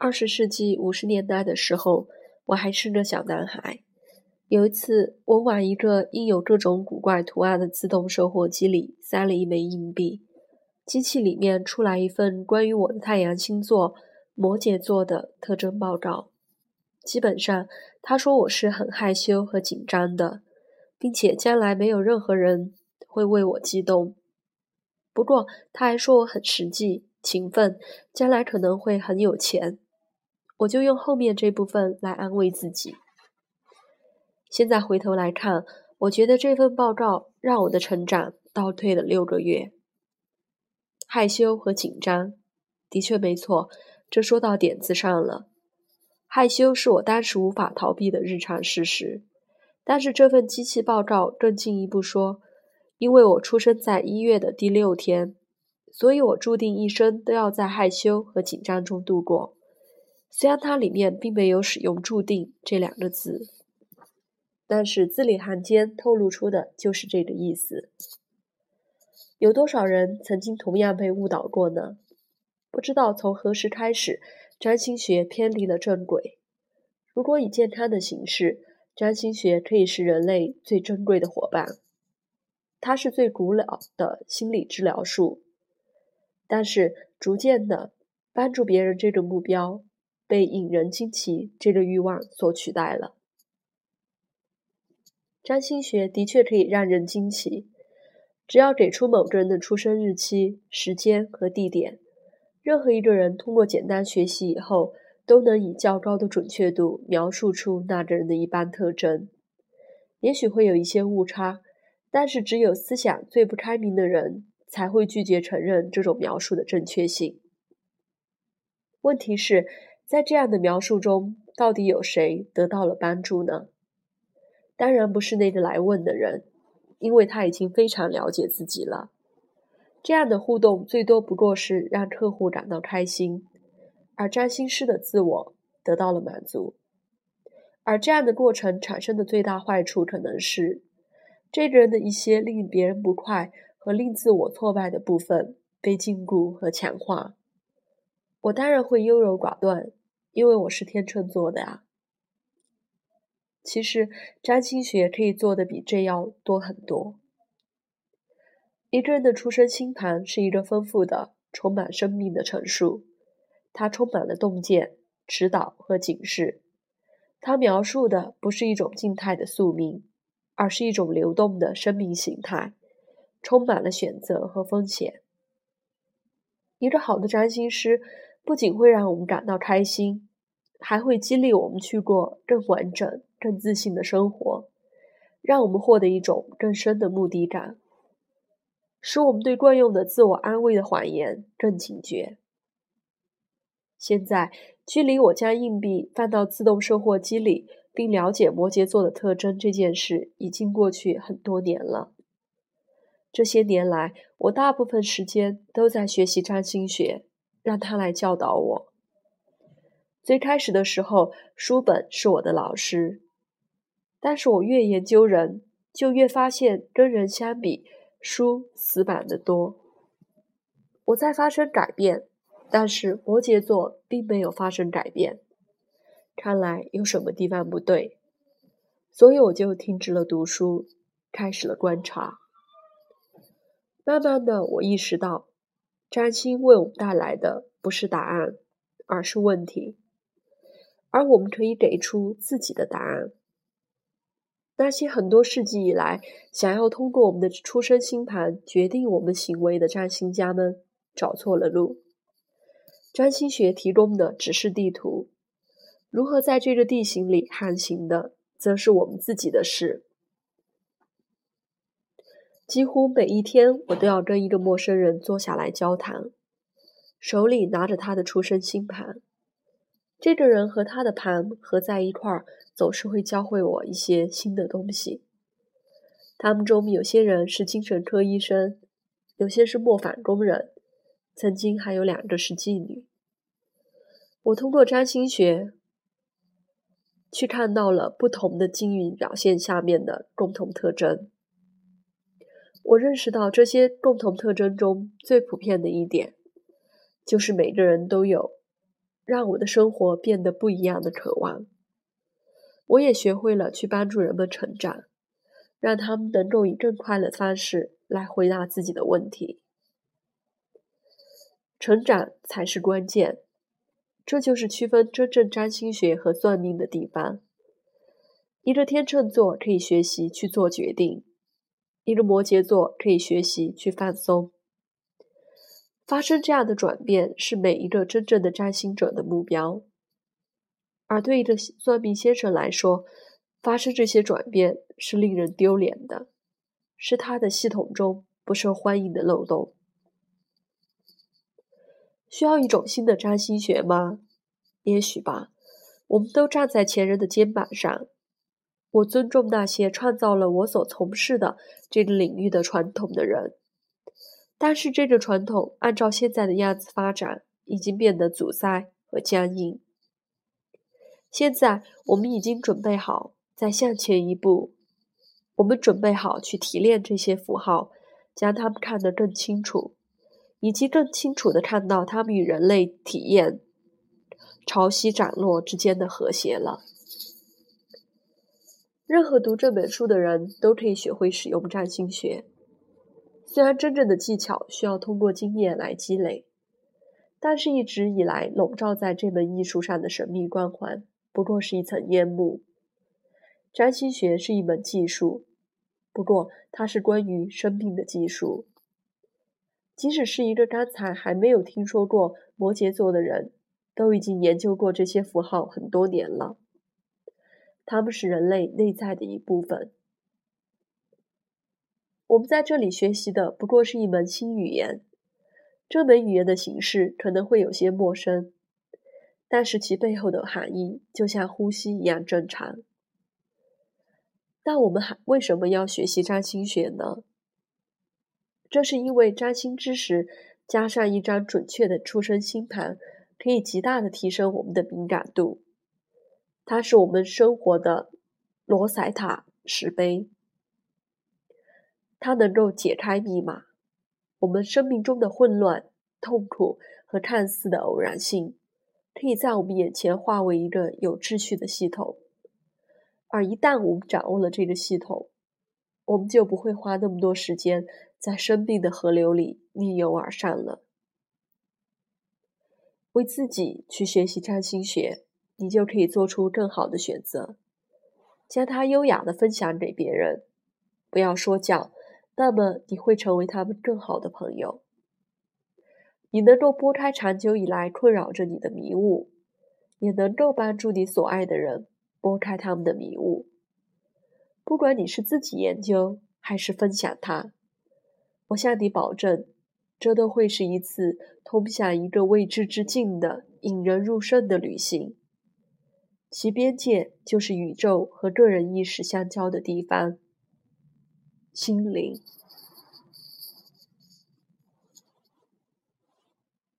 二十世纪五十年代的时候，我还是个小男孩。有一次，我往一个印有各种古怪图案的自动售货机里塞了一枚硬币，机器里面出来一份关于我的太阳星座摩羯座的特征报告。基本上，他说我是很害羞和紧张的，并且将来没有任何人会为我激动。不过，他还说我很实际、勤奋，将来可能会很有钱。我就用后面这部分来安慰自己。现在回头来看，我觉得这份报告让我的成长倒退了六个月。害羞和紧张，的确没错，这说到点子上了。害羞是我当时无法逃避的日常事实，但是这份机器报告更进一步说，因为我出生在一月的第六天，所以我注定一生都要在害羞和紧张中度过。虽然它里面并没有使用“注定”这两个字。但是字里行间透露出的就是这个意思。有多少人曾经同样被误导过呢？不知道从何时开始，占星学偏离了正轨。如果以健康的形式，占星学可以是人类最珍贵的伙伴，它是最古老的心理治疗术。但是逐渐的，帮助别人这个目标被引人惊奇这个欲望所取代了。占星学的确可以让人惊奇，只要给出某个人的出生日期、时间和地点，任何一个人通过简单学习以后，都能以较高的准确度描述出那个人的一般特征。也许会有一些误差，但是只有思想最不开明的人才会拒绝承认这种描述的正确性。问题是，在这样的描述中，到底有谁得到了帮助呢？当然不是那个来问的人，因为他已经非常了解自己了。这样的互动最多不过是让客户感到开心，而占星师的自我得到了满足。而这样的过程产生的最大坏处，可能是这个人的一些令别人不快和令自我挫败的部分被禁锢和强化。我当然会优柔寡断，因为我是天秤座的呀。其实，占星学可以做的比这要多很多。一个人的出生星盘是一个丰富的、充满生命的陈述，它充满了洞见、指导和警示。它描述的不是一种静态的宿命，而是一种流动的生命形态，充满了选择和风险。一个好的占星师不仅会让我们感到开心。还会激励我们去过更完整、更自信的生活，让我们获得一种更深的目的感，使我们对惯用的自我安慰的谎言更警觉。现在，距离我将硬币放到自动售货机里，并了解摩羯座的特征这件事，已经过去很多年了。这些年来，我大部分时间都在学习占星学，让他来教导我。最开始的时候，书本是我的老师，但是我越研究人，就越发现跟人相比，书死板的多。我在发生改变，但是摩羯座并没有发生改变，看来有什么地方不对，所以我就停止了读书，开始了观察。慢慢的，我意识到，占星为我们带来的不是答案，而是问题。而我们可以给出自己的答案。那些很多世纪以来想要通过我们的出生星盘决定我们行为的占星家们，找错了路。占星学提供的只是地图，如何在这个地形里航行的，则是我们自己的事。几乎每一天，我都要跟一个陌生人坐下来交谈，手里拿着他的出生星盘。这个人和他的盘合在一块儿，总是会教会我一些新的东西。他们中有些人是精神科医生，有些是磨坊工人，曾经还有两个是妓女。我通过占星学去看到了不同的经运表现下面的共同特征。我认识到这些共同特征中最普遍的一点，就是每个人都有。让我的生活变得不一样的渴望。我也学会了去帮助人们成长，让他们能够以更快的方式来回答自己的问题。成长才是关键，这就是区分真正占星学和算命的地方。一个天秤座可以学习去做决定，一个摩羯座可以学习去放松。发生这样的转变是每一个真正的占星者的目标。而对一个算命先生来说，发生这些转变是令人丢脸的，是他的系统中不受欢迎的漏洞。需要一种新的占星学吗？也许吧。我们都站在前人的肩膀上。我尊重那些创造了我所从事的这个领域的传统的人，但是这个传统按照现在的样子发展，已经变得阻塞和僵硬。现在我们已经准备好再向前一步，我们准备好去提炼这些符号，将它们看得更清楚，以及更清楚地看到它们与人类体验潮汐涨落之间的和谐了。任何读这本书的人都可以学会使用占星学，虽然真正的技巧需要通过经验来积累，但是一直以来笼罩在这门艺术上的神秘光环。不过是一层烟幕。占星学是一门技术，不过它是关于生命的技术。即使是一个刚才还没有听说过摩羯座的人，都已经研究过这些符号很多年了。它们是人类内在的一部分。我们在这里学习的不过是一门新语言，这门语言的形式可能会有些陌生。但是其背后的含义就像呼吸一样正常。那我们还为什么要学习占星学呢？这是因为占星知识加上一张准确的出生星盘，可以极大的提升我们的敏感度。它是我们生活的罗塞塔石碑，它能够解开密码，我们生命中的混乱、痛苦和看似的偶然性。可以在我们眼前化为一个有秩序的系统，而一旦我们掌握了这个系统，我们就不会花那么多时间在生命的河流里逆流而上了。为自己去学习占星学，你就可以做出更好的选择，将它优雅的分享给别人，不要说教，那么你会成为他们更好的朋友。你能够拨开长久以来困扰着你的迷雾，也能够帮助你所爱的人拨开他们的迷雾。不管你是自己研究还是分享它，我向你保证，这都会是一次通向一个未知之境的引人入胜的旅行。其边界就是宇宙和个人意识相交的地方——心灵。